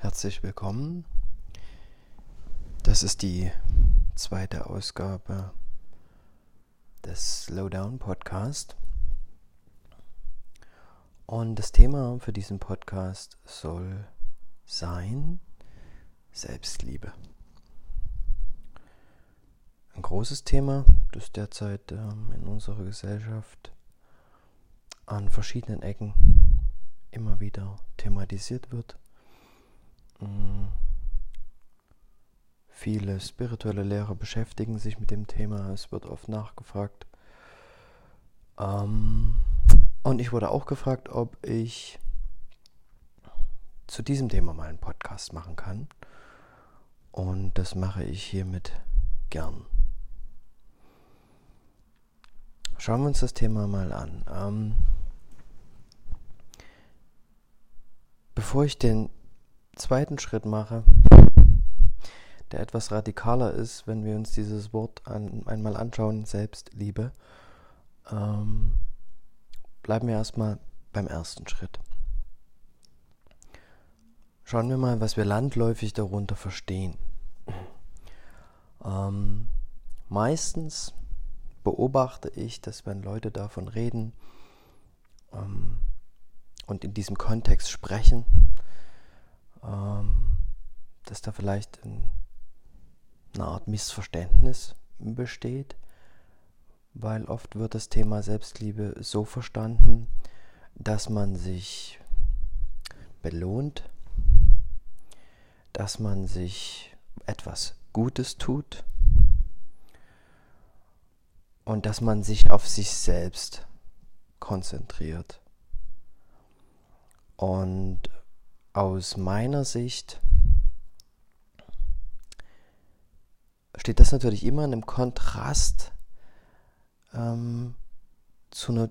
Herzlich willkommen. Das ist die zweite Ausgabe des Slowdown Podcast. Und das Thema für diesen Podcast soll sein Selbstliebe. Ein großes Thema, das derzeit ähm, in unserer Gesellschaft an verschiedenen Ecken immer wieder thematisiert wird. Viele spirituelle Lehrer beschäftigen sich mit dem Thema, es wird oft nachgefragt. Ähm, und ich wurde auch gefragt, ob ich zu diesem Thema mal einen Podcast machen kann. Und das mache ich hiermit gern. Schauen wir uns das Thema mal an. Ähm, bevor ich den zweiten Schritt mache, der etwas radikaler ist, wenn wir uns dieses Wort an, einmal anschauen, Selbstliebe, ähm, bleiben wir erstmal beim ersten Schritt. Schauen wir mal, was wir landläufig darunter verstehen. Ähm, meistens beobachte ich, dass wenn Leute davon reden ähm, und in diesem Kontext sprechen, ähm, dass da vielleicht ein, eine Art Missverständnis besteht, weil oft wird das Thema Selbstliebe so verstanden, dass man sich belohnt, dass man sich etwas Gutes tut und dass man sich auf sich selbst konzentriert. Und aus meiner Sicht steht das natürlich immer in einem Kontrast ähm, zu, ne,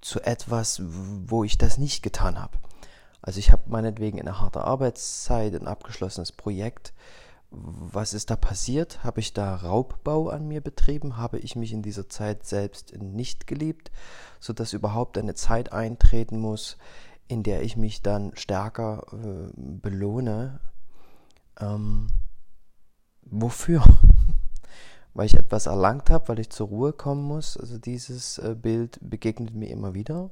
zu etwas, wo ich das nicht getan habe. Also ich habe meinetwegen eine harte Arbeitszeit, ein abgeschlossenes Projekt. Was ist da passiert? Habe ich da Raubbau an mir betrieben? Habe ich mich in dieser Zeit selbst nicht geliebt, sodass überhaupt eine Zeit eintreten muss, in der ich mich dann stärker äh, belohne. Ähm, wofür? weil ich etwas erlangt habe, weil ich zur Ruhe kommen muss. Also dieses äh, Bild begegnet mir immer wieder.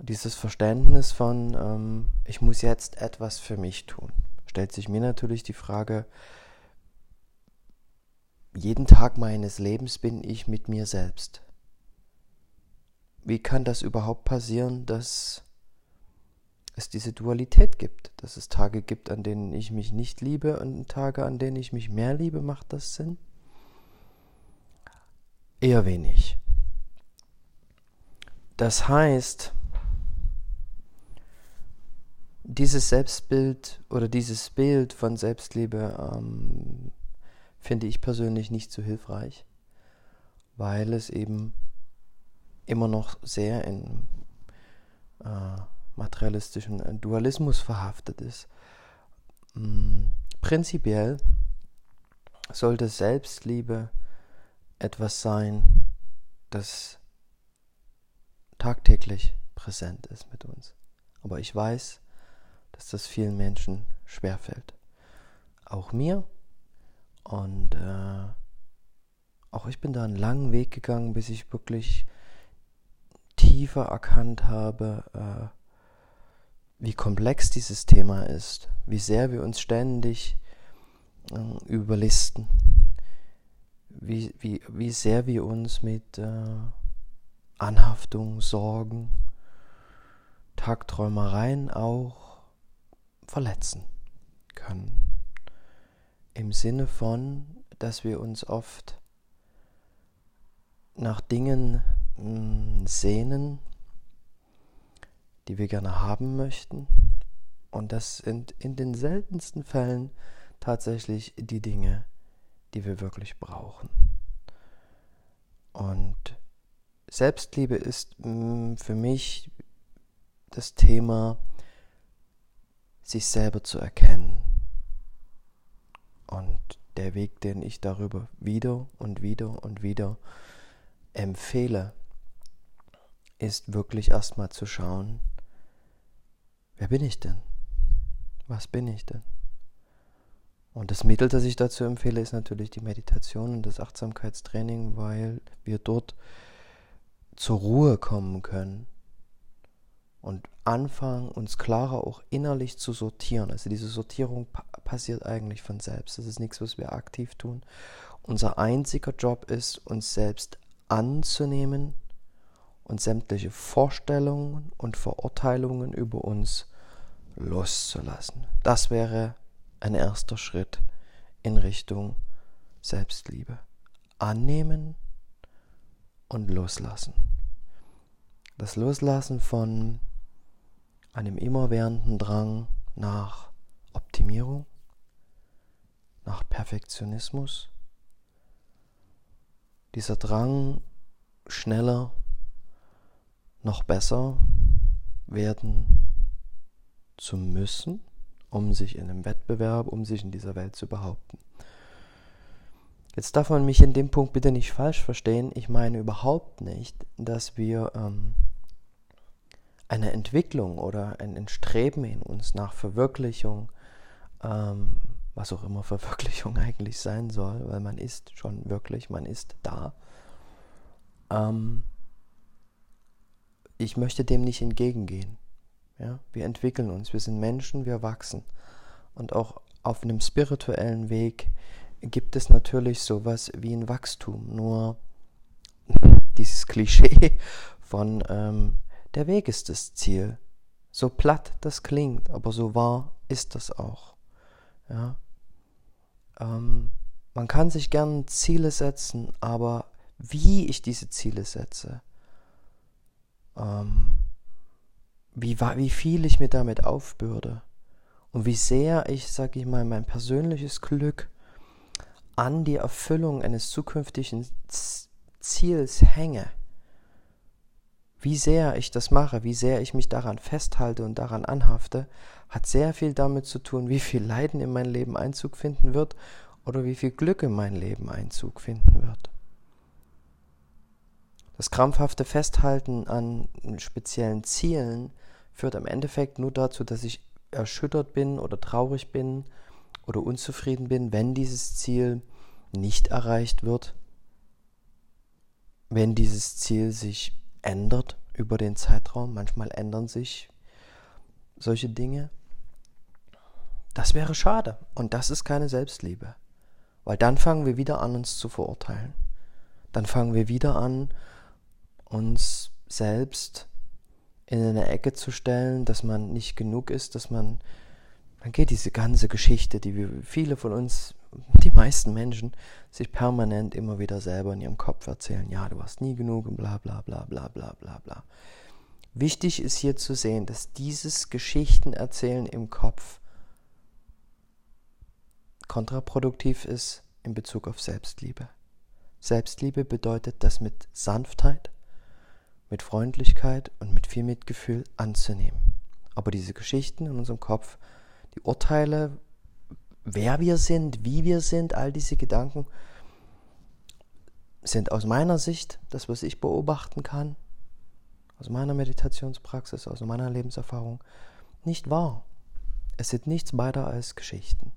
Dieses Verständnis von, ähm, ich muss jetzt etwas für mich tun. Stellt sich mir natürlich die Frage, jeden Tag meines Lebens bin ich mit mir selbst. Wie kann das überhaupt passieren, dass es diese Dualität gibt, dass es Tage gibt, an denen ich mich nicht liebe und Tage, an denen ich mich mehr liebe, macht das Sinn? Eher wenig. Das heißt, dieses Selbstbild oder dieses Bild von Selbstliebe ähm, finde ich persönlich nicht so hilfreich, weil es eben immer noch sehr in äh, materialistischen äh, Dualismus verhaftet ist. Mm, prinzipiell sollte Selbstliebe etwas sein, das tagtäglich präsent ist mit uns. Aber ich weiß, dass das vielen Menschen schwerfällt. Auch mir. Und äh, auch ich bin da einen langen Weg gegangen, bis ich wirklich tiefer erkannt habe, äh, wie komplex dieses Thema ist, wie sehr wir uns ständig äh, überlisten, wie, wie, wie sehr wir uns mit äh, Anhaftung, Sorgen, Tagträumereien auch verletzen können. Im Sinne von, dass wir uns oft nach Dingen sehnen, die wir gerne haben möchten. Und das sind in den seltensten Fällen tatsächlich die Dinge, die wir wirklich brauchen. Und Selbstliebe ist mm, für mich das Thema, sich selber zu erkennen. Und der Weg, den ich darüber wieder und wieder und wieder empfehle, ist wirklich erstmal zu schauen, Wer bin ich denn? Was bin ich denn? Und das Mittel, das ich dazu empfehle, ist natürlich die Meditation und das Achtsamkeitstraining, weil wir dort zur Ruhe kommen können und anfangen, uns klarer auch innerlich zu sortieren. Also diese Sortierung pa passiert eigentlich von selbst. Das ist nichts, was wir aktiv tun. Unser einziger Job ist, uns selbst anzunehmen und sämtliche Vorstellungen und Verurteilungen über uns loszulassen. Das wäre ein erster Schritt in Richtung Selbstliebe. Annehmen und loslassen. Das Loslassen von einem immerwährenden Drang nach Optimierung, nach Perfektionismus. Dieser Drang, schneller, noch besser werden zu müssen, um sich in einem Wettbewerb, um sich in dieser Welt zu behaupten. Jetzt darf man mich in dem Punkt bitte nicht falsch verstehen. Ich meine überhaupt nicht, dass wir ähm, eine Entwicklung oder ein Streben in uns nach Verwirklichung, ähm, was auch immer Verwirklichung eigentlich sein soll, weil man ist schon wirklich, man ist da. Ähm, ich möchte dem nicht entgegengehen. Ja? Wir entwickeln uns, wir sind Menschen, wir wachsen. Und auch auf einem spirituellen Weg gibt es natürlich sowas wie ein Wachstum. Nur dieses Klischee von ähm, der Weg ist das Ziel. So platt das klingt, aber so wahr ist das auch. Ja? Ähm, man kann sich gern Ziele setzen, aber wie ich diese Ziele setze, ähm, wie, wie viel ich mir damit aufbürde und wie sehr ich, sag ich mal, mein persönliches Glück an die Erfüllung eines zukünftigen Ziels hänge, wie sehr ich das mache, wie sehr ich mich daran festhalte und daran anhafte, hat sehr viel damit zu tun, wie viel Leiden in mein Leben Einzug finden wird oder wie viel Glück in mein Leben Einzug finden wird. Das krampfhafte Festhalten an speziellen Zielen führt im Endeffekt nur dazu, dass ich erschüttert bin oder traurig bin oder unzufrieden bin, wenn dieses Ziel nicht erreicht wird, wenn dieses Ziel sich ändert über den Zeitraum. Manchmal ändern sich solche Dinge. Das wäre schade. Und das ist keine Selbstliebe. Weil dann fangen wir wieder an, uns zu verurteilen. Dann fangen wir wieder an, uns selbst in eine Ecke zu stellen, dass man nicht genug ist, dass man, dann geht diese ganze Geschichte, die wir, viele von uns die meisten Menschen sich permanent immer wieder selber in ihrem Kopf erzählen, ja, du warst nie genug und bla bla bla bla bla bla bla. Wichtig ist hier zu sehen, dass dieses Geschichtenerzählen im Kopf kontraproduktiv ist in Bezug auf Selbstliebe. Selbstliebe bedeutet, das mit Sanftheit, mit Freundlichkeit und mit viel Mitgefühl anzunehmen. Aber diese Geschichten in unserem Kopf, die Urteile, wer wir sind, wie wir sind, all diese Gedanken sind aus meiner Sicht, das, was ich beobachten kann, aus meiner Meditationspraxis, aus meiner Lebenserfahrung, nicht wahr. Es sind nichts weiter als Geschichten.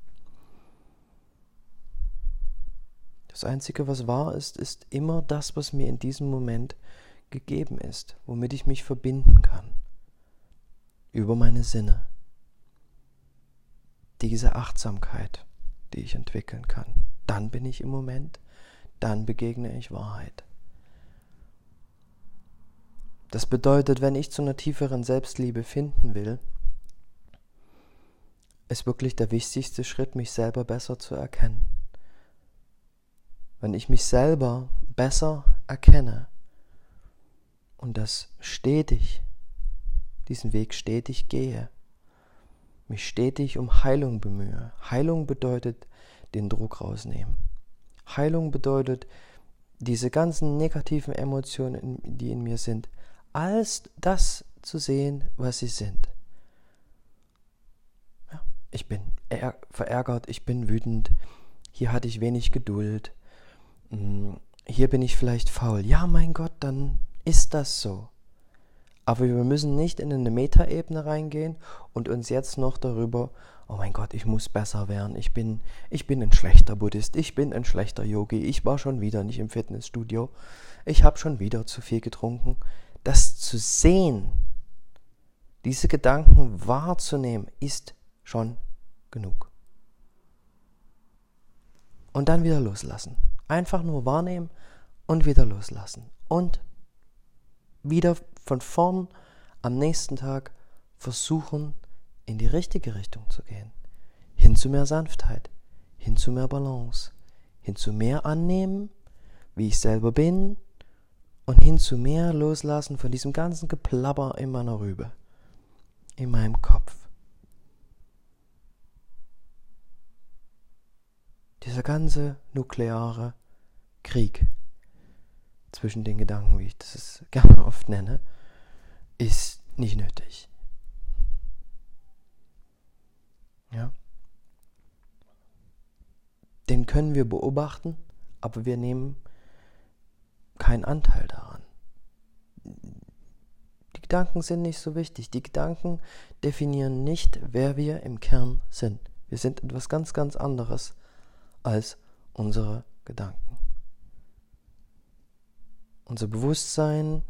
Das Einzige, was wahr ist, ist immer das, was mir in diesem Moment gegeben ist, womit ich mich verbinden kann. Über meine Sinne diese Achtsamkeit, die ich entwickeln kann. Dann bin ich im Moment, dann begegne ich Wahrheit. Das bedeutet, wenn ich zu einer tieferen Selbstliebe finden will, ist wirklich der wichtigste Schritt, mich selber besser zu erkennen. Wenn ich mich selber besser erkenne und das stetig, diesen Weg stetig gehe, mich stetig um Heilung bemühe. Heilung bedeutet den Druck rausnehmen. Heilung bedeutet diese ganzen negativen Emotionen, die in mir sind, als das zu sehen, was sie sind. Ja, ich bin verärgert, ich bin wütend, hier hatte ich wenig Geduld, hm, hier bin ich vielleicht faul. Ja, mein Gott, dann ist das so. Aber wir müssen nicht in eine Metaebene reingehen und uns jetzt noch darüber, oh mein Gott, ich muss besser werden, ich bin, ich bin ein schlechter Buddhist, ich bin ein schlechter Yogi, ich war schon wieder nicht im Fitnessstudio, ich habe schon wieder zu viel getrunken. Das zu sehen, diese Gedanken wahrzunehmen, ist schon genug. Und dann wieder loslassen. Einfach nur wahrnehmen und wieder loslassen. Und wieder von vorn am nächsten Tag versuchen, in die richtige Richtung zu gehen. Hin zu mehr Sanftheit, hin zu mehr Balance, hin zu mehr Annehmen, wie ich selber bin, und hin zu mehr Loslassen von diesem ganzen Geplapper in meiner Rübe, in meinem Kopf. Dieser ganze nukleare Krieg zwischen den Gedanken, wie ich das gerne oft nenne, ist nicht nötig. Ja? Den können wir beobachten, aber wir nehmen keinen Anteil daran. Die Gedanken sind nicht so wichtig. Die Gedanken definieren nicht, wer wir im Kern sind. Wir sind etwas ganz, ganz anderes als unsere Gedanken. Unser Bewusstsein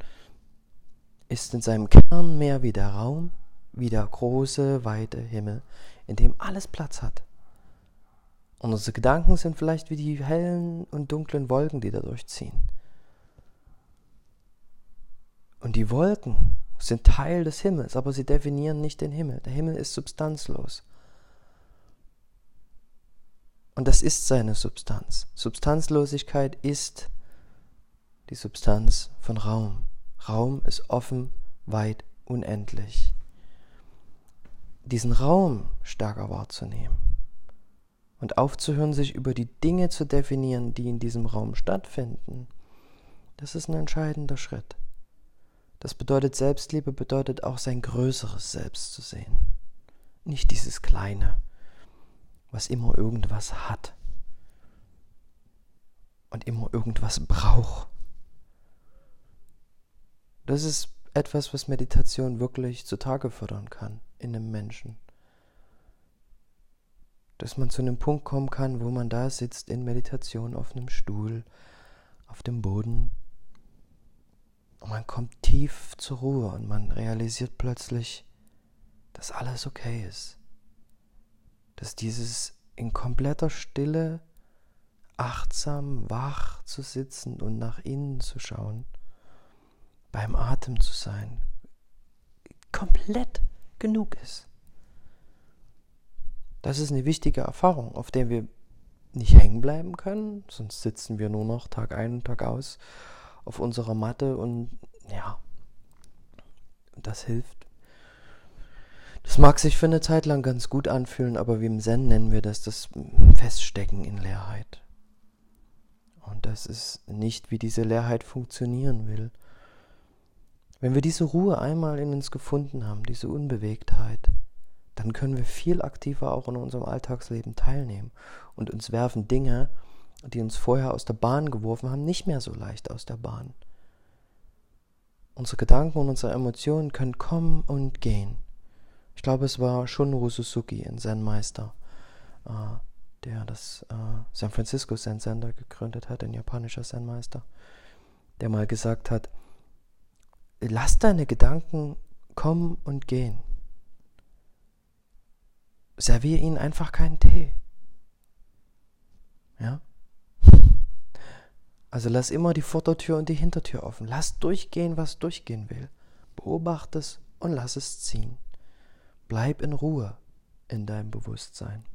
ist in seinem Kern mehr wie der Raum, wie der große, weite Himmel, in dem alles Platz hat. Und unsere Gedanken sind vielleicht wie die hellen und dunklen Wolken, die da durchziehen. Und die Wolken sind Teil des Himmels, aber sie definieren nicht den Himmel. Der Himmel ist substanzlos. Und das ist seine Substanz. Substanzlosigkeit ist die Substanz von Raum. Raum ist offen, weit, unendlich. Diesen Raum stärker wahrzunehmen und aufzuhören, sich über die Dinge zu definieren, die in diesem Raum stattfinden, das ist ein entscheidender Schritt. Das bedeutet, Selbstliebe bedeutet auch sein größeres Selbst zu sehen. Nicht dieses kleine, was immer irgendwas hat und immer irgendwas braucht. Das ist etwas, was Meditation wirklich zutage fördern kann in einem Menschen. Dass man zu einem Punkt kommen kann, wo man da sitzt in Meditation auf einem Stuhl, auf dem Boden. Und man kommt tief zur Ruhe und man realisiert plötzlich, dass alles okay ist. Dass dieses in kompletter Stille achtsam wach zu sitzen und nach innen zu schauen beim Atem zu sein, komplett genug ist. Das ist eine wichtige Erfahrung, auf der wir nicht hängen bleiben können, sonst sitzen wir nur noch Tag ein und Tag aus auf unserer Matte und ja, das hilft. Das mag sich für eine Zeit lang ganz gut anfühlen, aber wie im Zen nennen wir das das Feststecken in Leerheit. Und das ist nicht, wie diese Leerheit funktionieren will. Wenn wir diese Ruhe einmal in uns gefunden haben, diese Unbewegtheit, dann können wir viel aktiver auch in unserem Alltagsleben teilnehmen und uns werfen Dinge, die uns vorher aus der Bahn geworfen haben, nicht mehr so leicht aus der Bahn. Unsere Gedanken und unsere Emotionen können kommen und gehen. Ich glaube, es war Shunru Suzuki, ein Zen-Meister, äh, der das äh, San Francisco Zen Center gegründet hat, ein japanischer Zen-Meister, der mal gesagt hat, lass deine Gedanken kommen und gehen. Servier ihnen einfach keinen Tee. Ja? Also lass immer die Vordertür und die Hintertür offen. Lass durchgehen, was durchgehen will. Beobachte es und lass es ziehen. Bleib in Ruhe in deinem Bewusstsein.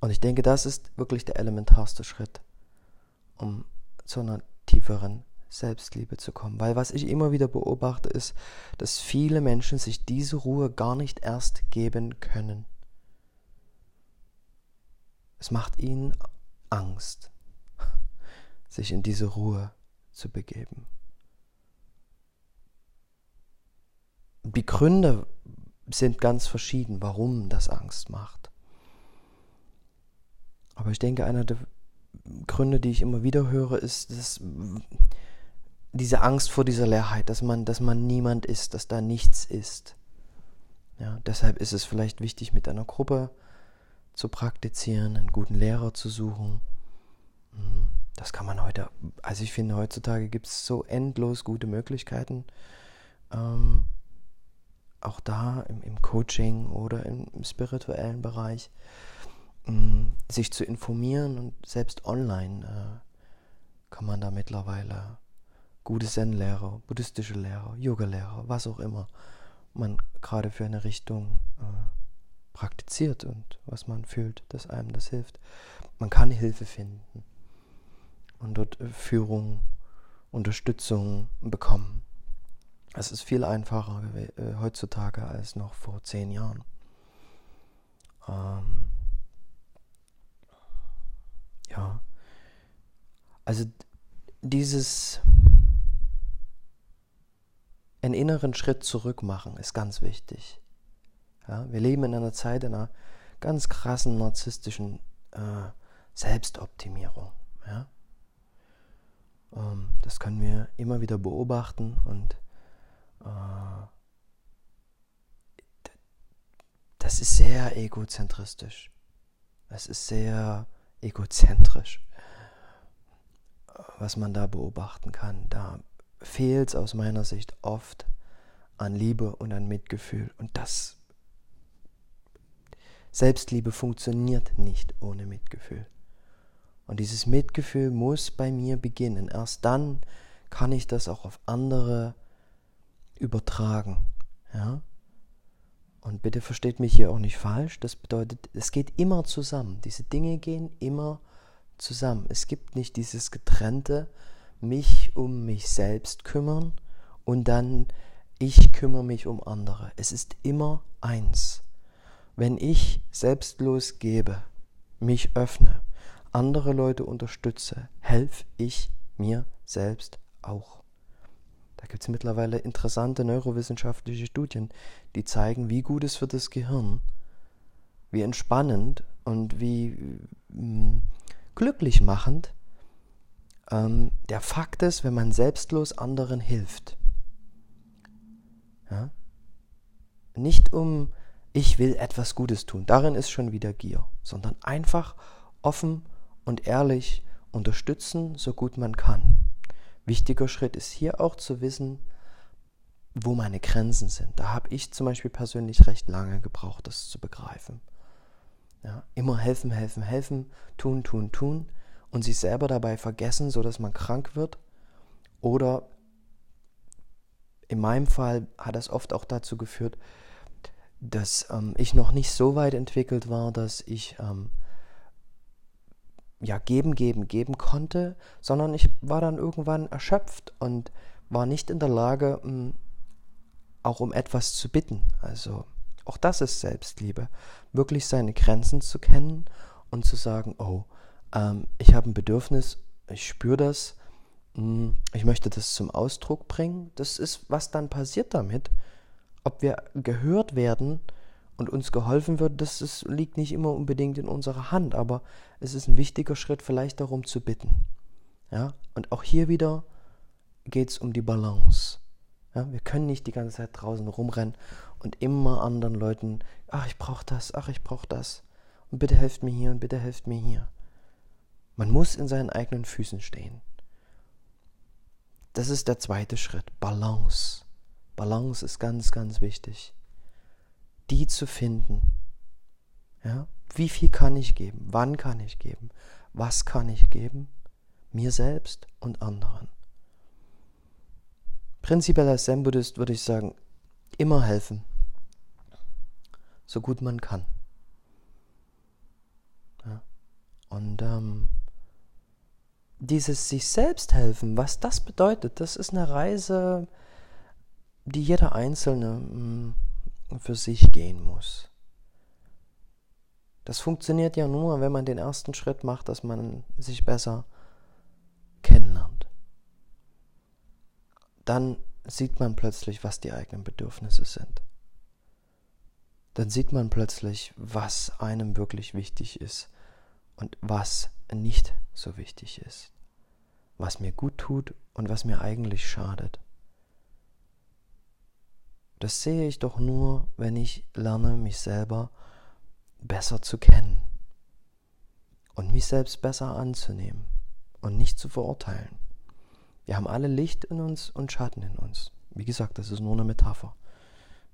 Und ich denke, das ist wirklich der elementarste Schritt, um zu einer tieferen Selbstliebe zu kommen. Weil was ich immer wieder beobachte, ist, dass viele Menschen sich diese Ruhe gar nicht erst geben können. Es macht ihnen Angst, sich in diese Ruhe zu begeben. Die Gründe sind ganz verschieden, warum das Angst macht. Aber ich denke, einer der Gründe, die ich immer wieder höre, ist, dass diese Angst vor dieser Leerheit, dass man, dass man niemand ist, dass da nichts ist. Ja, deshalb ist es vielleicht wichtig, mit einer Gruppe zu praktizieren, einen guten Lehrer zu suchen. Hm, das kann man heute, also ich finde, heutzutage gibt es so endlos gute Möglichkeiten, ähm, auch da im, im, Coaching oder im, im spirituellen Bereich, ähm, sich zu informieren und selbst online äh, kann man da mittlerweile gute Zen-Lehrer, buddhistische Lehrer, Yoga-Lehrer, was auch immer man gerade für eine Richtung äh, praktiziert und was man fühlt, dass einem das hilft. Man kann Hilfe finden und dort äh, Führung, Unterstützung bekommen. Es ist viel einfacher äh, heutzutage als noch vor zehn Jahren. Ähm, ja, also dieses einen inneren Schritt zurück machen ist ganz wichtig. Ja, wir leben in einer Zeit einer ganz krassen narzisstischen äh, Selbstoptimierung. Ja? Ähm, das können wir immer wieder beobachten und äh, das ist sehr egozentristisch. Es ist sehr egozentrisch, was man da beobachten kann. Da fehlt es aus meiner Sicht oft an Liebe und an Mitgefühl. Und das Selbstliebe funktioniert nicht ohne Mitgefühl. Und dieses Mitgefühl muss bei mir beginnen. Erst dann kann ich das auch auf andere übertragen. Ja? Und bitte versteht mich hier auch nicht falsch. Das bedeutet, es geht immer zusammen. Diese Dinge gehen immer zusammen. Es gibt nicht dieses getrennte, mich um mich selbst kümmern und dann ich kümmere mich um andere. Es ist immer eins. Wenn ich selbstlos gebe, mich öffne, andere Leute unterstütze, helfe ich mir selbst auch. Da gibt es mittlerweile interessante neurowissenschaftliche Studien, die zeigen, wie gut es für das Gehirn, wie entspannend und wie mm, glücklich machend ähm, der Fakt ist, wenn man selbstlos anderen hilft. Ja? Nicht um, ich will etwas Gutes tun, darin ist schon wieder Gier, sondern einfach offen und ehrlich unterstützen, so gut man kann. Wichtiger Schritt ist hier auch zu wissen, wo meine Grenzen sind. Da habe ich zum Beispiel persönlich recht lange gebraucht, das zu begreifen. Ja, immer helfen, helfen, helfen, tun, tun, tun und sich selber dabei vergessen, sodass man krank wird. Oder in meinem Fall hat das oft auch dazu geführt, dass ähm, ich noch nicht so weit entwickelt war, dass ich ähm, ja geben, geben, geben konnte, sondern ich war dann irgendwann erschöpft und war nicht in der Lage, ähm, auch um etwas zu bitten. Also auch das ist Selbstliebe, wirklich seine Grenzen zu kennen und zu sagen, oh, ähm, ich habe ein Bedürfnis, ich spüre das, hm, ich möchte das zum Ausdruck bringen. Das ist, was dann passiert damit. Ob wir gehört werden und uns geholfen wird, das ist, liegt nicht immer unbedingt in unserer Hand, aber es ist ein wichtiger Schritt, vielleicht darum zu bitten. Ja? Und auch hier wieder geht es um die Balance. Ja? Wir können nicht die ganze Zeit draußen rumrennen und immer anderen Leuten, ach, ich brauche das, ach, ich brauche das. Und bitte helft mir hier und bitte helft mir hier. Man muss in seinen eigenen Füßen stehen. Das ist der zweite Schritt. Balance. Balance ist ganz, ganz wichtig. Die zu finden. Ja? Wie viel kann ich geben? Wann kann ich geben? Was kann ich geben? Mir selbst und anderen. Prinzipiell als Zen-Buddhist würde ich sagen, immer helfen. So gut man kann. Ja? Und ähm, dieses sich selbst helfen, was das bedeutet, das ist eine Reise, die jeder Einzelne mm, für sich gehen muss. Das funktioniert ja nur, wenn man den ersten Schritt macht, dass man sich besser kennenlernt. Dann sieht man plötzlich, was die eigenen Bedürfnisse sind. Dann sieht man plötzlich, was einem wirklich wichtig ist und was nicht so wichtig ist was mir gut tut und was mir eigentlich schadet. Das sehe ich doch nur, wenn ich lerne, mich selber besser zu kennen und mich selbst besser anzunehmen und nicht zu verurteilen. Wir haben alle Licht in uns und Schatten in uns. Wie gesagt, das ist nur eine Metapher.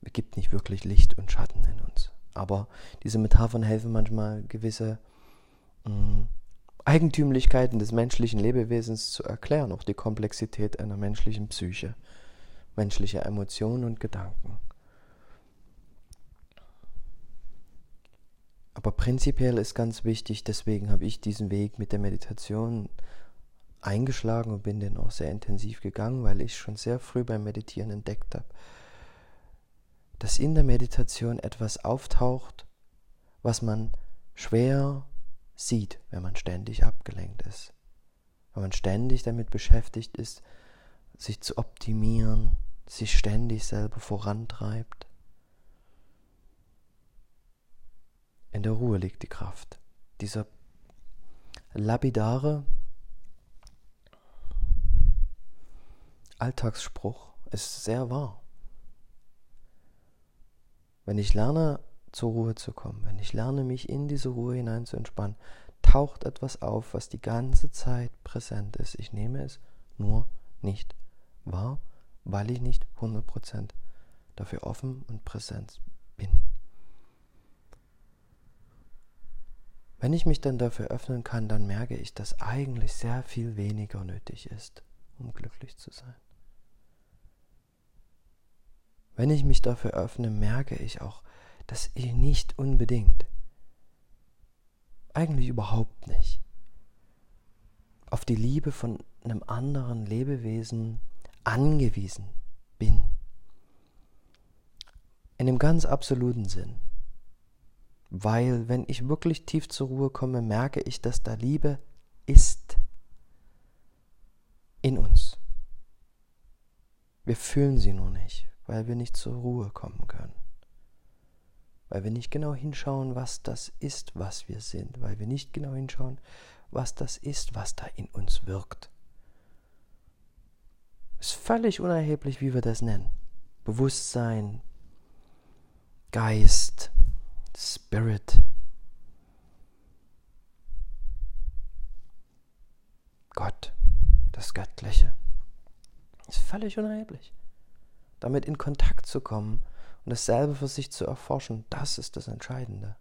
Es gibt nicht wirklich Licht und Schatten in uns. Aber diese Metaphern helfen manchmal, gewisse mh, mm, Eigentümlichkeiten des menschlichen Lebewesens zu erklären, auch die Komplexität einer menschlichen Psyche, menschliche Emotionen und Gedanken. Aber prinzipiell ist ganz wichtig, deswegen habe ich diesen Weg mit der Meditation eingeschlagen und bin den auch sehr intensiv gegangen, weil ich schon sehr früh beim Meditieren entdeckt habe, dass in der Meditation etwas auftaucht, was man schwer sieht, wenn man ständig abgelenkt ist. Wenn man ständig damit beschäftigt ist, sich zu optimieren, sich ständig selber vorantreibt. In der Ruhe liegt die Kraft. Dieser lapidare Alltagsspruch ist sehr wahr. Wenn ich lerne, zur Ruhe zu kommen, wenn ich lerne, mich in diese Ruhe hinein zu entspannen, taucht etwas auf, was die ganze Zeit präsent ist. Ich nehme es nur nicht wahr, weil ich nicht 100% dafür offen und präsent bin. Wenn ich mich dann dafür öffnen kann, dann merke ich, dass eigentlich sehr viel weniger nötig ist, um glücklich zu sein. Wenn ich mich dafür öffne, merke ich auch, dass ich nicht unbedingt, eigentlich überhaupt nicht, auf die Liebe von einem anderen Lebewesen angewiesen bin. In einem ganz absoluten Sinn. Weil wenn ich wirklich tief zur Ruhe komme, merke ich, dass da Liebe ist in uns. Wir fühlen sie nur nicht weil wir nicht zur Ruhe kommen können. Weil wir nicht genau hinschauen, was das ist, was wir sind. Weil wir nicht genau hinschauen, was das ist, was da in uns wirkt. Ist völlig unerheblich, wie wir das nennen. Bewusstsein, Geist, Spirit. Gott, das Göttliche. Ist völlig unerheblich damit in Kontakt zu kommen und dasselbe für sich zu erforschen, das ist das Entscheidende.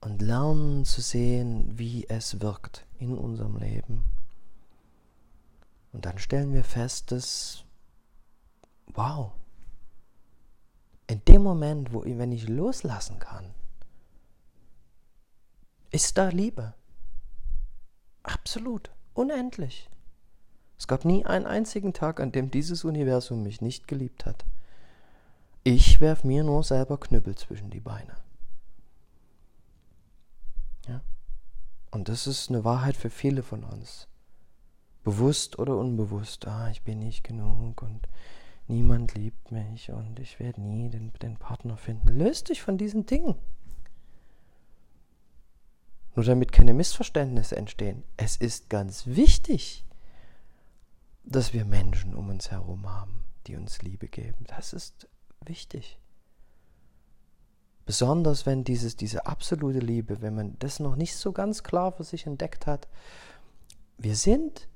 Und lernen zu sehen, wie es wirkt in unserem Leben. Und dann stellen wir fest, dass, wow, in dem Moment, wo wenn ich loslassen kann, ist da Liebe. Absolut, unendlich. Es gab nie einen einzigen Tag, an dem dieses Universum mich nicht geliebt hat. Ich werf mir nur selber Knüppel zwischen die Beine. Ja? Und das ist eine Wahrheit für viele von uns. Bewusst oder unbewusst. Ah, ich bin nicht genug und niemand liebt mich und ich werde nie den, den Partner finden. Löst dich von diesen Dingen. Nur damit keine Missverständnisse entstehen. Es ist ganz wichtig, dass wir Menschen um uns herum haben, die uns Liebe geben. Das ist wichtig. Besonders wenn dieses, diese absolute Liebe, wenn man das noch nicht so ganz klar für sich entdeckt hat, wir sind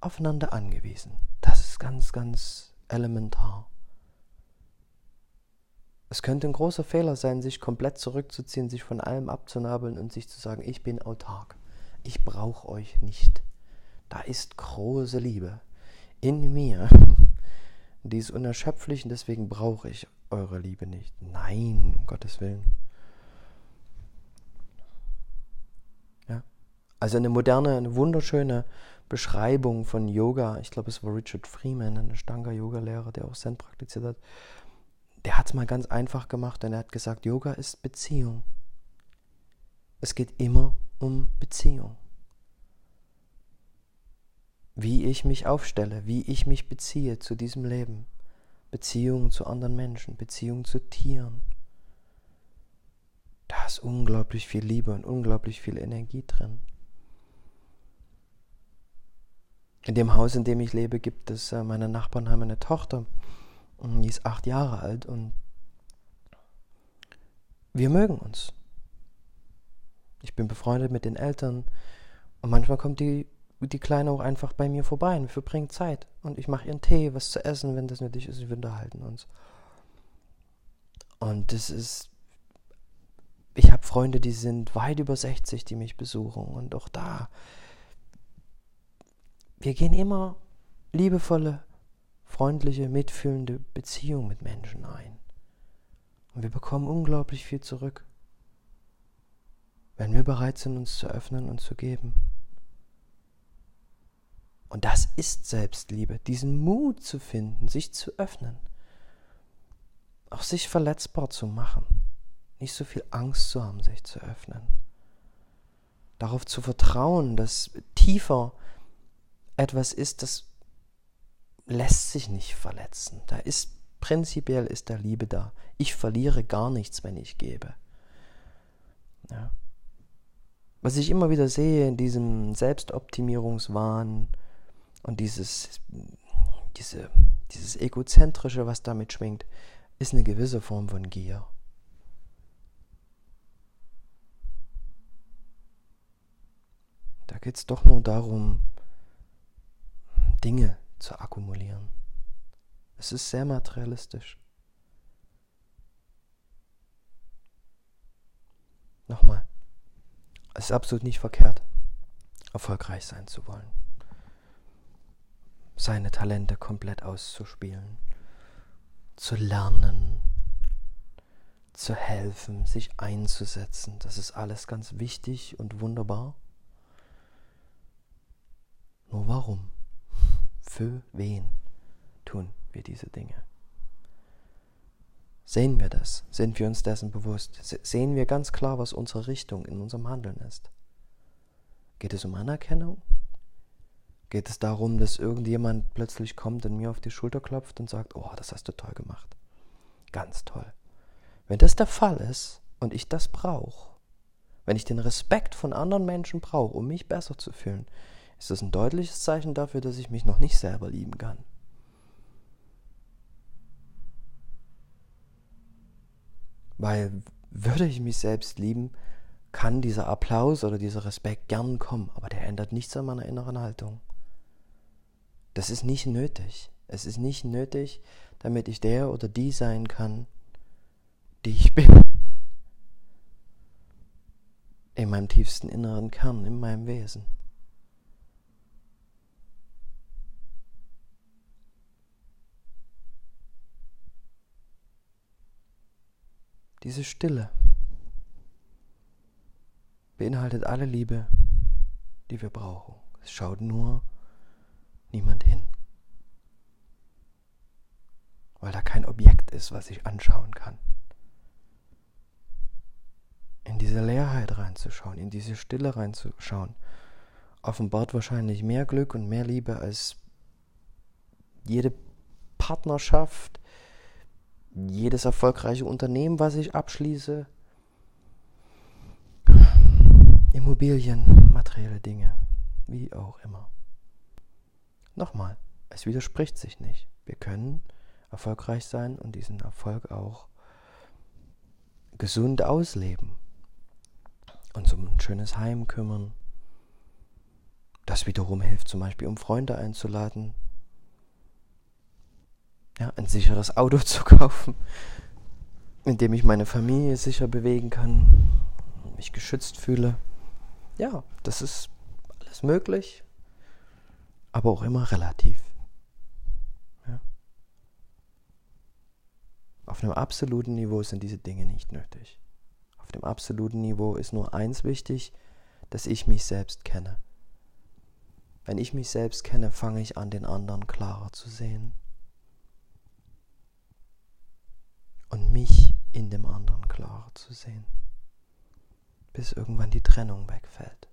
aufeinander angewiesen. Das ist ganz, ganz elementar. Es könnte ein großer Fehler sein, sich komplett zurückzuziehen, sich von allem abzunabeln und sich zu sagen, ich bin autark. Ich brauche euch nicht. Da ist große Liebe in mir. Die ist unerschöpflich und deswegen brauche ich eure Liebe nicht. Nein, um Gottes Willen. Ja. Also eine moderne, eine wunderschöne Beschreibung von Yoga. Ich glaube, es war Richard Freeman, ein Stanga-Yoga-Lehrer, der auch Zen praktiziert hat. Der hat es mal ganz einfach gemacht und er hat gesagt, Yoga ist Beziehung. Es geht immer um Beziehung wie ich mich aufstelle, wie ich mich beziehe zu diesem Leben, Beziehung zu anderen Menschen, Beziehung zu Tieren. Da ist unglaublich viel Liebe und unglaublich viel Energie drin. In dem Haus, in dem ich lebe, gibt es, äh, meine Nachbarn haben eine Tochter, die ist acht Jahre alt und wir mögen uns. Ich bin befreundet mit den Eltern und manchmal kommt die, die Kleine auch einfach bei mir vorbei und wir verbringen Zeit. Und ich mache ihren Tee, was zu essen, wenn das nötig ist, wir unterhalten uns. Und das ist, ich habe Freunde, die sind weit über 60, die mich besuchen und auch da wir gehen immer liebevolle, freundliche, mitfühlende Beziehungen mit Menschen ein. Und wir bekommen unglaublich viel zurück, wenn wir bereit sind, uns zu öffnen und zu geben. Und das ist Selbstliebe, diesen Mut zu finden, sich zu öffnen, auch sich verletzbar zu machen, nicht so viel Angst zu haben, sich zu öffnen, darauf zu vertrauen, dass tiefer etwas ist, das lässt sich nicht verletzen. Da ist prinzipiell ist da Liebe da. Ich verliere gar nichts, wenn ich gebe. Ja. Was ich immer wieder sehe in diesem Selbstoptimierungswahn und dieses, diese, dieses Egozentrische, was damit schwingt, ist eine gewisse Form von Gier. Da geht es doch nur darum, Dinge zu akkumulieren. Es ist sehr materialistisch. Nochmal, es ist absolut nicht verkehrt, erfolgreich sein zu wollen. Seine Talente komplett auszuspielen, zu lernen, zu helfen, sich einzusetzen. Das ist alles ganz wichtig und wunderbar. Nur warum? Für wen tun wir diese Dinge? Sehen wir das? Sind wir uns dessen bewusst? Sehen wir ganz klar, was unsere Richtung in unserem Handeln ist? Geht es um Anerkennung? Geht es darum, dass irgendjemand plötzlich kommt und mir auf die Schulter klopft und sagt, oh, das hast du toll gemacht. Ganz toll. Wenn das der Fall ist und ich das brauche, wenn ich den Respekt von anderen Menschen brauche, um mich besser zu fühlen, ist das ein deutliches Zeichen dafür, dass ich mich noch nicht selber lieben kann. Weil würde ich mich selbst lieben, kann dieser Applaus oder dieser Respekt gern kommen, aber der ändert nichts an meiner inneren Haltung. Das ist nicht nötig. Es ist nicht nötig, damit ich der oder die sein kann, die ich bin. In meinem tiefsten inneren Kern, in meinem Wesen. Diese Stille beinhaltet alle Liebe, die wir brauchen. Es schaut nur niemand hin. Weil da kein Objekt ist, was ich anschauen kann. In diese Leerheit reinzuschauen, in diese Stille reinzuschauen, offenbart wahrscheinlich mehr Glück und mehr Liebe als jede Partnerschaft, jedes erfolgreiche Unternehmen, was ich abschließe, Immobilien, materielle Dinge, wie auch immer. Nochmal, es widerspricht sich nicht. Wir können erfolgreich sein und diesen Erfolg auch gesund ausleben. Uns um ein schönes Heim kümmern. Das wiederum hilft zum Beispiel, um Freunde einzuladen, ja, ein sicheres Auto zu kaufen, in dem ich meine Familie sicher bewegen kann, mich geschützt fühle. Ja, das ist alles möglich, aber auch immer relativ. Ja. Auf einem absoluten Niveau sind diese Dinge nicht nötig. Auf dem absoluten Niveau ist nur eins wichtig, dass ich mich selbst kenne. Wenn ich mich selbst kenne, fange ich an, den anderen klarer zu sehen. und mich in dem anderen klarer zu sehen, bis irgendwann die Trennung wegfällt.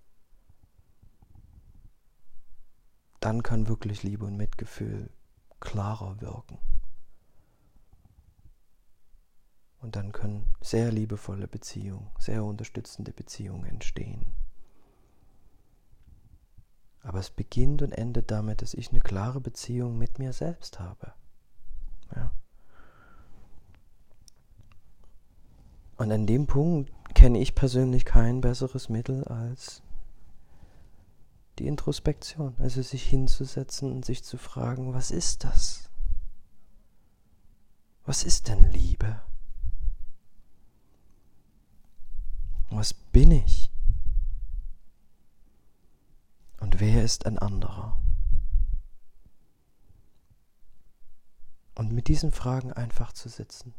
Dann kann wirklich Liebe und Mitgefühl klarer wirken. Und dann können sehr liebevolle Beziehungen, sehr unterstützende Beziehungen entstehen. Aber es beginnt und endet damit, dass ich eine klare Beziehung mit mir selbst habe. Ja. Und an dem Punkt kenne ich persönlich kein besseres Mittel als die Introspektion, also sich hinzusetzen und sich zu fragen, was ist das? Was ist denn Liebe? Was bin ich? Und wer ist ein anderer? Und mit diesen Fragen einfach zu sitzen,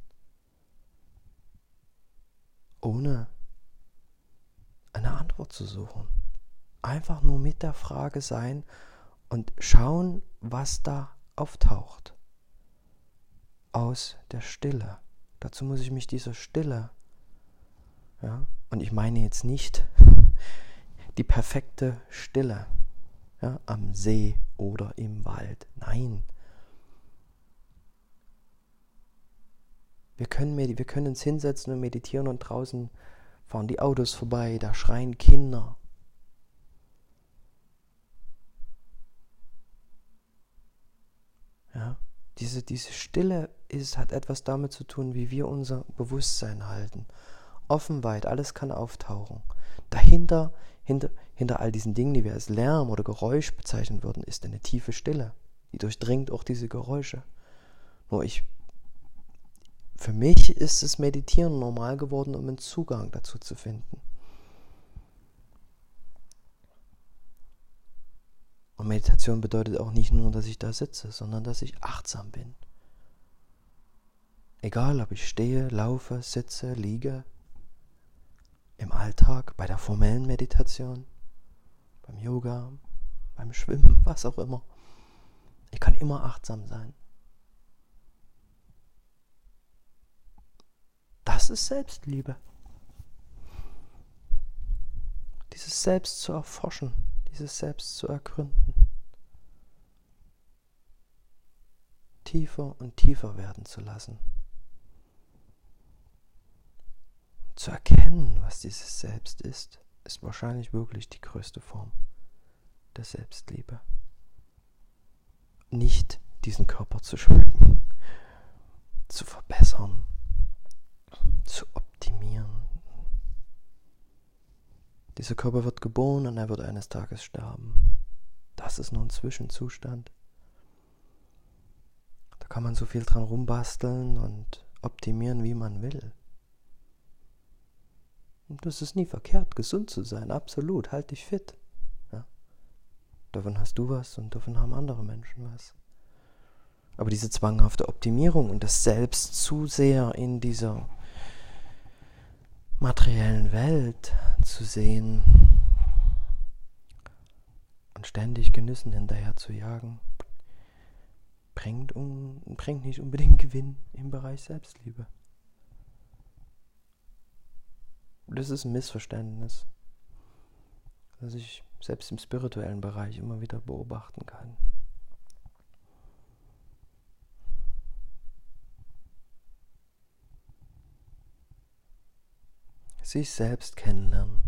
ohne eine Antwort zu suchen. Einfach nur mit der Frage sein und schauen, was da auftaucht. Aus der Stille. Dazu muss ich mich dieser Stille, ja, und ich meine jetzt nicht die perfekte Stille ja, am See oder im Wald. Nein. Wir können, wir können uns hinsetzen und meditieren und draußen fahren die Autos vorbei, da schreien Kinder. Ja, diese, diese Stille ist, hat etwas damit zu tun, wie wir unser Bewusstsein halten. Offen weit, alles kann auftauchen. Dahinter hinter, hinter all diesen Dingen, die wir als Lärm oder Geräusch bezeichnen würden, ist eine tiefe Stille. Die durchdringt auch diese Geräusche. Nur ich, für mich ist das Meditieren normal geworden, um einen Zugang dazu zu finden. Und Meditation bedeutet auch nicht nur, dass ich da sitze, sondern dass ich achtsam bin. Egal, ob ich stehe, laufe, sitze, liege, im Alltag, bei der formellen Meditation, beim Yoga, beim Schwimmen, was auch immer. Ich kann immer achtsam sein. Das ist Selbstliebe. Dieses Selbst zu erforschen, dieses Selbst zu ergründen. Tiefer und tiefer werden zu lassen. Zu erkennen, was dieses Selbst ist, ist wahrscheinlich wirklich die größte Form der Selbstliebe. Nicht diesen Körper zu schmücken, zu verbessern, zu optimieren. Dieser Körper wird geboren und er wird eines Tages sterben. Das ist nur ein Zwischenzustand. Da kann man so viel dran rumbasteln und optimieren, wie man will. Und das ist nie verkehrt, gesund zu sein, absolut, halt dich fit. Ja. Davon hast du was und davon haben andere Menschen was. Aber diese zwanghafte Optimierung und das Selbst zu sehr in dieser materiellen Welt zu sehen und ständig Genüssen hinterher zu jagen, bringt, um, bringt nicht unbedingt Gewinn im Bereich Selbstliebe. das ist ein Missverständnis, das ich selbst im spirituellen Bereich immer wieder beobachten kann. Sich selbst kennenlernen.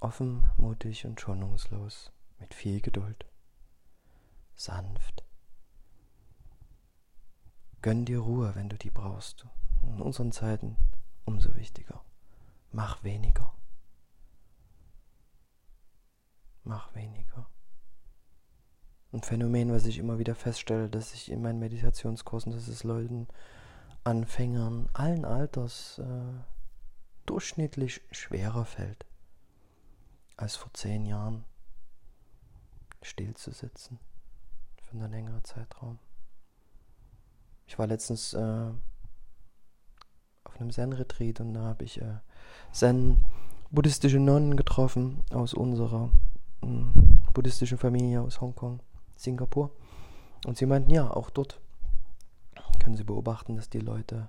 Offen, mutig und schonungslos, mit viel Geduld. Sanft. Gönn dir Ruhe, wenn du die brauchst. In unseren Zeiten umso wichtiger. Mach weniger. Mach weniger. Ein Phänomen, was ich immer wieder feststelle, dass ich in meinen Meditationskursen, dass es Leuten, Anfängern, allen Alters äh, durchschnittlich schwerer fällt, als vor zehn Jahren still zu sitzen für einen längeren Zeitraum. Ich war letztens äh, auf einem Zen-Retreat und da habe ich äh, zen-buddhistische Nonnen getroffen aus unserer äh, buddhistischen Familie aus Hongkong, Singapur. Und sie meinten, ja, auch dort können sie beobachten, dass die Leute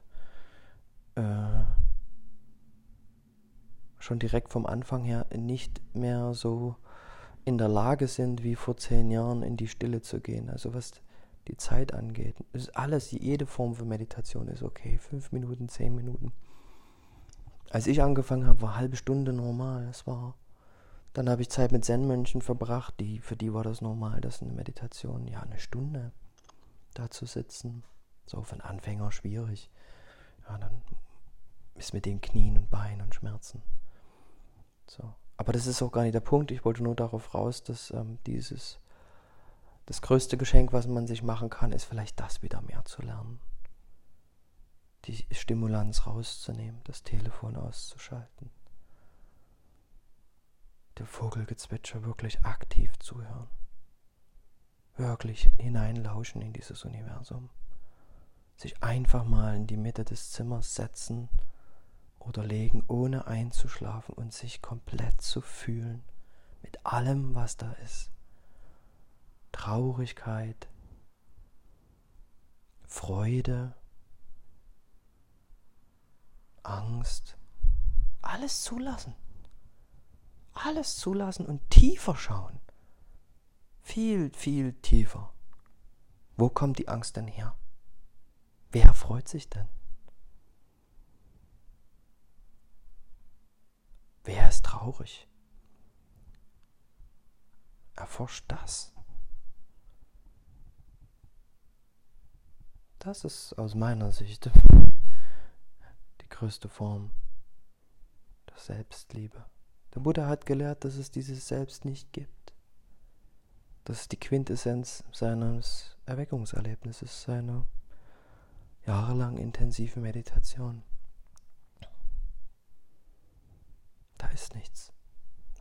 äh, schon direkt vom Anfang her nicht mehr so in der Lage sind, wie vor zehn Jahren in die Stille zu gehen. Also was die Zeit angeht. Ist alles, jede Form von Meditation ist okay. Fünf Minuten, zehn Minuten. Als ich angefangen habe, war eine halbe Stunde normal. Es war Dann habe ich Zeit mit Zen-Mönchen verbracht, die, für die war das normal, dass eine Meditation, ja, eine Stunde da zu sitzen. So für einen Anfänger schwierig. Ja, dann ist mit den Knien und Beinen und Schmerzen. So. Aber das ist auch gar nicht der Punkt. Ich wollte nur darauf raus, dass ähm, dieses das größte Geschenk, was man sich machen kann, ist vielleicht das wieder mehr zu lernen. Die Stimulanz rauszunehmen, das Telefon auszuschalten. Dem Vogelgezwitscher wirklich aktiv zuhören. Wirklich hineinlauschen in dieses Universum. Sich einfach mal in die Mitte des Zimmers setzen oder legen, ohne einzuschlafen und sich komplett zu fühlen mit allem, was da ist. Traurigkeit, Freude, Angst, alles zulassen. Alles zulassen und tiefer schauen. Viel, viel tiefer. Wo kommt die Angst denn her? Wer freut sich denn? Wer ist traurig? Erforscht das. Das ist aus meiner Sicht die größte Form der Selbstliebe. Der Buddha hat gelehrt, dass es dieses Selbst nicht gibt. Das ist die Quintessenz seines Erweckungserlebnisses, seiner jahrelang intensiven Meditation. Da ist nichts.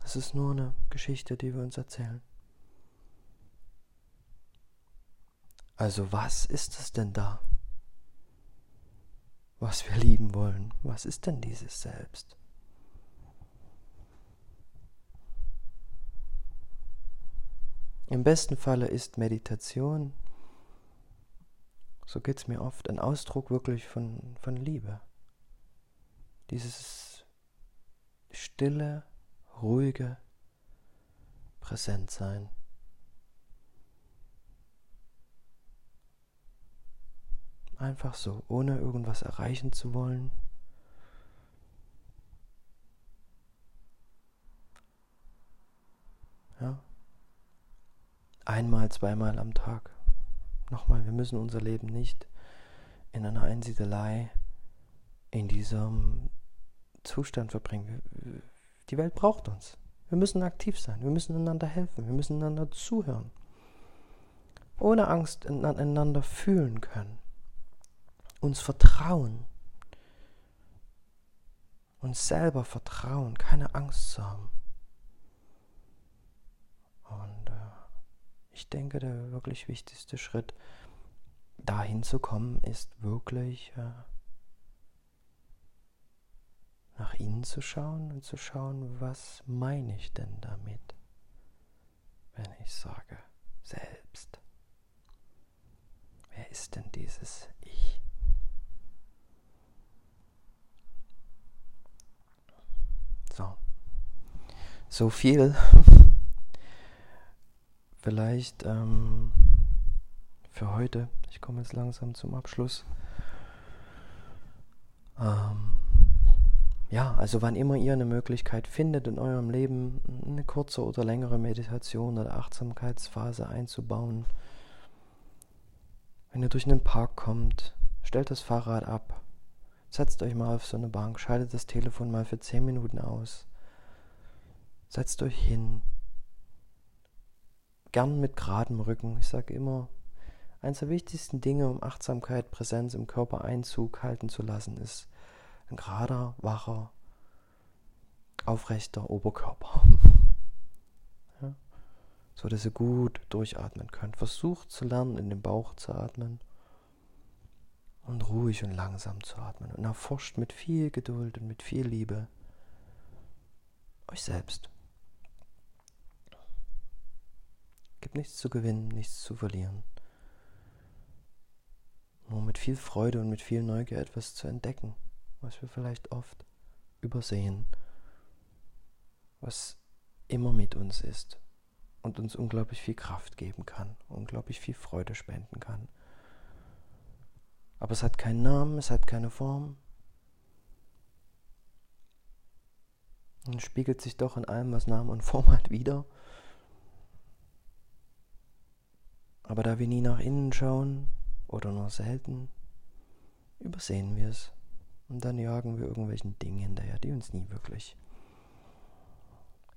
Das ist nur eine Geschichte, die wir uns erzählen. Also was ist es denn da, was wir lieben wollen? Was ist denn dieses Selbst? Im besten Falle ist Meditation, so geht es mir oft, ein Ausdruck wirklich von, von Liebe. Dieses stille, ruhige Präsentsein. Einfach so, ohne irgendwas erreichen zu wollen. Ja. Einmal, zweimal am Tag. Nochmal, wir müssen unser Leben nicht in einer Einsiedelei in diesem Zustand verbringen. Die Welt braucht uns. Wir müssen aktiv sein. Wir müssen einander helfen. Wir müssen einander zuhören. Ohne Angst einander fühlen können uns vertrauen, uns selber vertrauen, keine Angst zu haben. Und äh, ich denke, der wirklich wichtigste Schritt, dahin zu kommen, ist wirklich äh, nach innen zu schauen und zu schauen, was meine ich denn damit, wenn ich sage selbst. Wer ist denn dieses Ich? So. So viel. Vielleicht ähm, für heute. Ich komme jetzt langsam zum Abschluss. Ähm, ja, also wann immer ihr eine Möglichkeit findet, in eurem Leben eine kurze oder längere Meditation oder Achtsamkeitsphase einzubauen, wenn ihr durch einen Park kommt, stellt das Fahrrad ab, Setzt euch mal auf so eine Bank, schaltet das Telefon mal für 10 Minuten aus. Setzt euch hin. Gern mit geradem Rücken. Ich sage immer, eines der wichtigsten Dinge, um Achtsamkeit, Präsenz im Körper Einzug halten zu lassen, ist ein gerader, wacher, aufrechter Oberkörper. ja? So dass ihr gut durchatmen könnt. Versucht zu lernen, in den Bauch zu atmen und ruhig und langsam zu atmen und erforscht mit viel Geduld und mit viel Liebe euch selbst. Gibt nichts zu gewinnen, nichts zu verlieren. Nur mit viel Freude und mit viel Neugier etwas zu entdecken, was wir vielleicht oft übersehen, was immer mit uns ist und uns unglaublich viel Kraft geben kann, unglaublich viel Freude spenden kann. Aber es hat keinen Namen, es hat keine Form. Und spiegelt sich doch in allem, was Name und Form hat, wieder. Aber da wir nie nach innen schauen oder nur selten, übersehen wir es. Und dann jagen wir irgendwelchen Dingen hinterher, die uns nie wirklich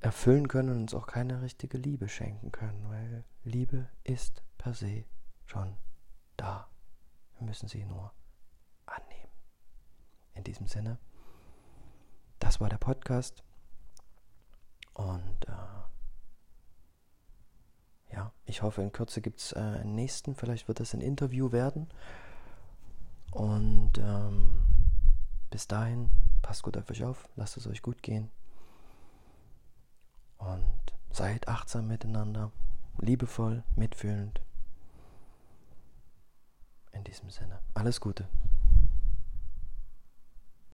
erfüllen können und uns auch keine richtige Liebe schenken können, weil Liebe ist per se schon da. Wir müssen sie nur annehmen. In diesem Sinne, das war der Podcast. Und äh, ja, ich hoffe, in Kürze gibt es äh, einen nächsten. Vielleicht wird es ein Interview werden. Und ähm, bis dahin, passt gut auf euch auf, lasst es euch gut gehen. Und seid achtsam miteinander, liebevoll, mitfühlend. In diesem Sinne, alles Gute.